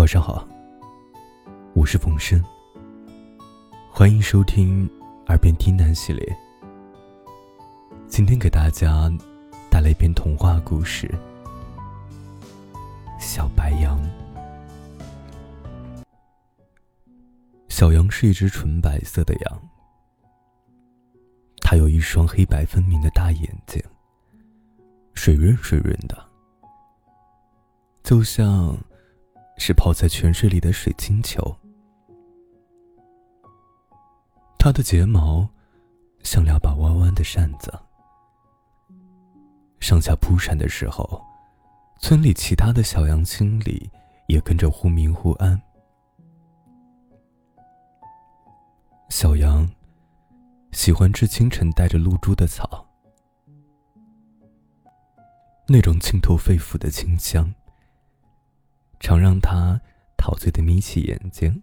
晚上好，我是冯生，欢迎收听《耳边听南》系列。今天给大家带来一篇童话故事《小白羊》。小羊是一只纯白色的羊，它有一双黑白分明的大眼睛，水润水润的，就像……是泡在泉水里的水晶球。它的睫毛像两把弯弯的扇子，上下扑闪的时候，村里其他的小羊心里也跟着忽明忽暗。小羊喜欢吃清晨带着露珠的草，那种沁透肺腑的清香。常让他陶醉的眯起眼睛，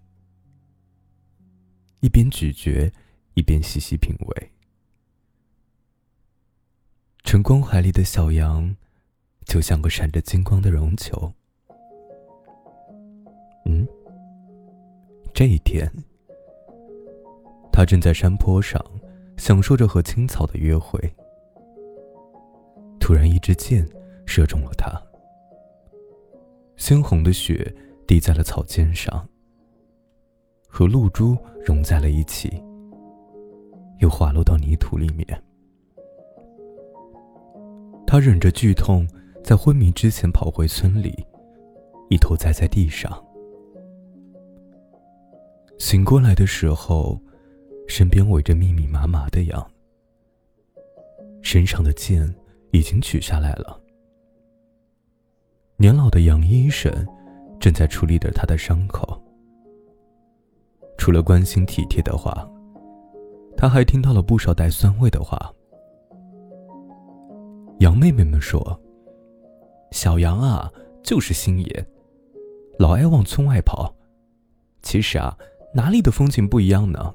一边咀嚼，一边细细品味。晨光怀里的小羊，就像个闪着金光的绒球。嗯，这一天，他正在山坡上享受着和青草的约会，突然，一支箭射中了他。鲜红的血滴在了草尖上，和露珠融在了一起，又滑落到泥土里面。他忍着剧痛，在昏迷之前跑回村里，一头栽在地上。醒过来的时候，身边围着密密麻麻的羊，身上的剑已经取下来了。年老的杨医生正在处理着他的伤口。除了关心体贴的话，他还听到了不少带酸味的话。杨妹妹们说：“小杨啊，就是心野，老爱往村外跑。其实啊，哪里的风景不一样呢？”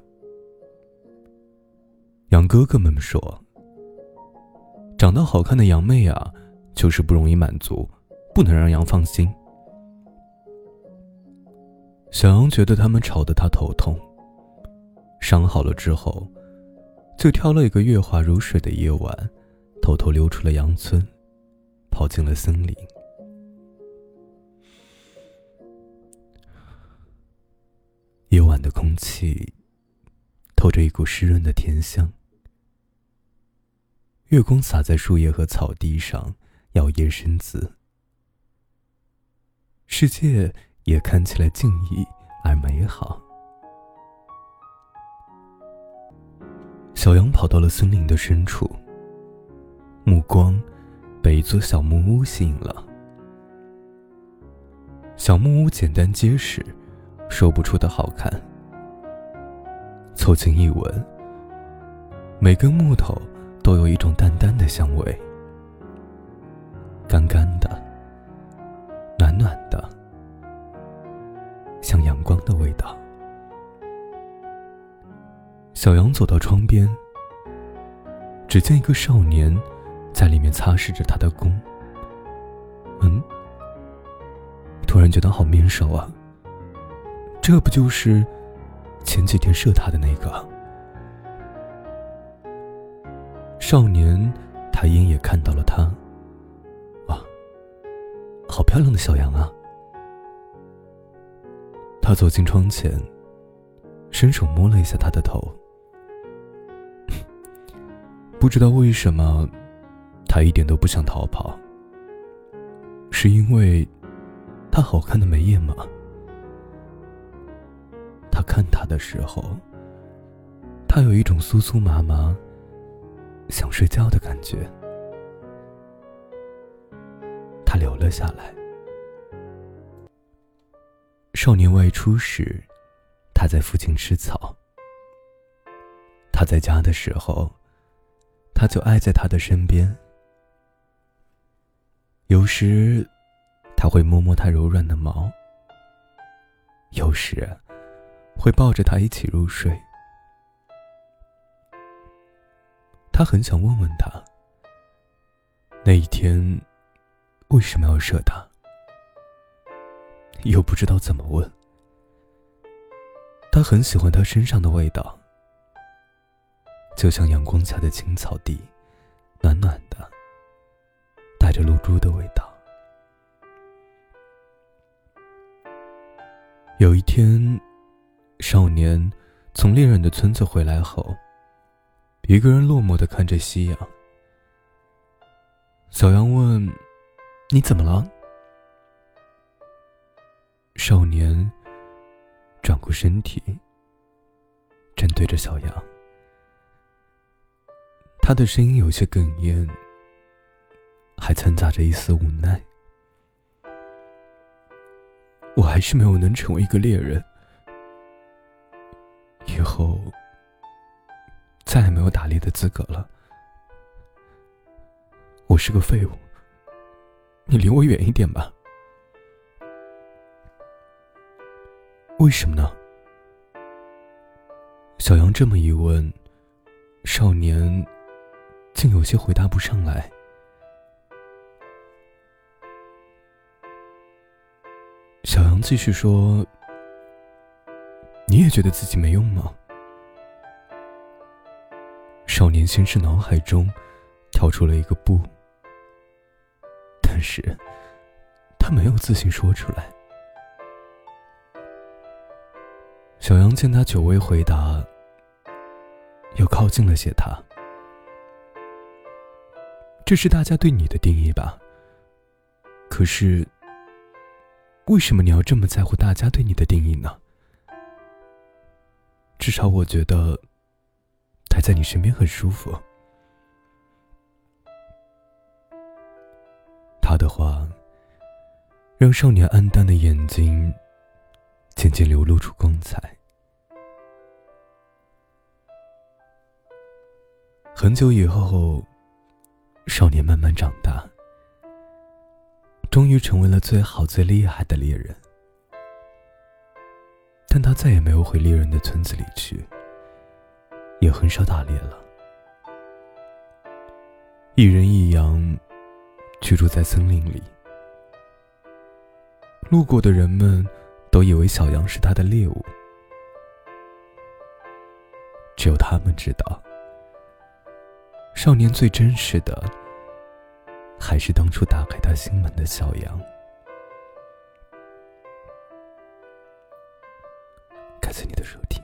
杨哥哥们说：“长得好看的杨妹啊，就是不容易满足。”不能让羊放心。小羊觉得他们吵得他头痛。伤好了之后，就挑了一个月华如水的夜晚，偷偷溜出了羊村，跑进了森林。夜晚的空气透着一股湿润的甜香，月光洒在树叶和草地上，摇曳生姿。世界也看起来静谧而美好。小羊跑到了森林的深处，目光被一座小木屋吸引了。小木屋简单结实，说不出的好看。凑近一闻，每根木头都有一种淡淡的香味，光的味道。小羊走到窗边，只见一个少年在里面擦拭着他的弓。嗯，突然觉得好面熟啊！这不就是前几天射他的那个少年？抬眼也看到了他。哇好漂亮的小羊啊！他走进窗前，伸手摸了一下他的头。不知道为什么，他一点都不想逃跑。是因为他好看的眉眼吗？他看他的时候，他有一种酥酥麻麻、想睡觉的感觉。他留了下来。少年外出时，他在附近吃草。他在家的时候，他就挨在他的身边。有时，他会摸摸他柔软的毛；有时，会抱着他一起入睡。他很想问问他，那一天。为什么要射他？又不知道怎么问。他很喜欢他身上的味道，就像阳光下的青草地，暖暖的，带着露珠的味道。有一天，少年从猎人的村子回来后，一个人落寞的看着夕阳。小羊问：“你怎么了？”少年转过身体，正对着小羊，他的声音有些哽咽，还掺杂着一丝无奈。我还是没有能成为一个猎人，以后再也没有打猎的资格了。我是个废物，你离我远一点吧。为什么呢？小杨这么一问，少年竟有些回答不上来。小杨继续说：“你也觉得自己没用吗？”少年先是脑海中跳出了一个“不”，但是他没有自信说出来。小杨见他久未回答，又靠近了些。他：“这是大家对你的定义吧？可是……”为什么你要这么在乎大家对你的定义呢？至少我觉得待在你身边很舒服。他的话让少年暗淡的眼睛渐渐流露出光彩。很久以后，少年慢慢长大。终于成为了最好最厉害的猎人，但他再也没有回猎人的村子里去，也很少打猎了。一人一羊居住在森林里，路过的人们都以为小羊是他的猎物，只有他们知道，少年最真实的。还是当初打开他心门的小羊。感谢你的收听。